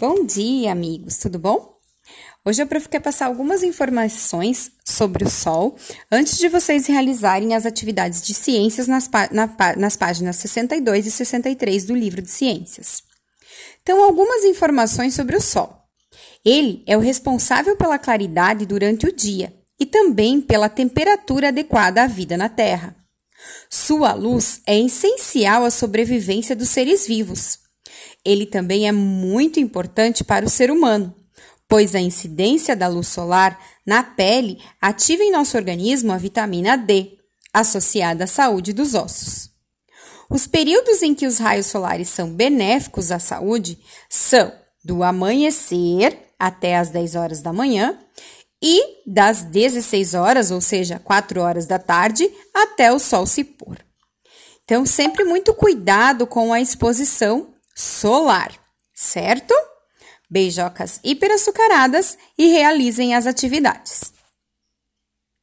Bom dia, amigos, tudo bom? Hoje eu quero passar algumas informações sobre o Sol antes de vocês realizarem as atividades de ciências nas, na, nas páginas 62 e 63 do livro de ciências. Então, algumas informações sobre o Sol. Ele é o responsável pela claridade durante o dia e também pela temperatura adequada à vida na Terra. Sua luz é essencial à sobrevivência dos seres vivos. Ele também é muito importante para o ser humano, pois a incidência da luz solar na pele ativa em nosso organismo a vitamina D, associada à saúde dos ossos. Os períodos em que os raios solares são benéficos à saúde são do amanhecer até as 10 horas da manhã e das 16 horas, ou seja, 4 horas da tarde, até o sol se pôr. Então, sempre muito cuidado com a exposição solar, certo? Beijocas hiperaçucaradas e realizem as atividades.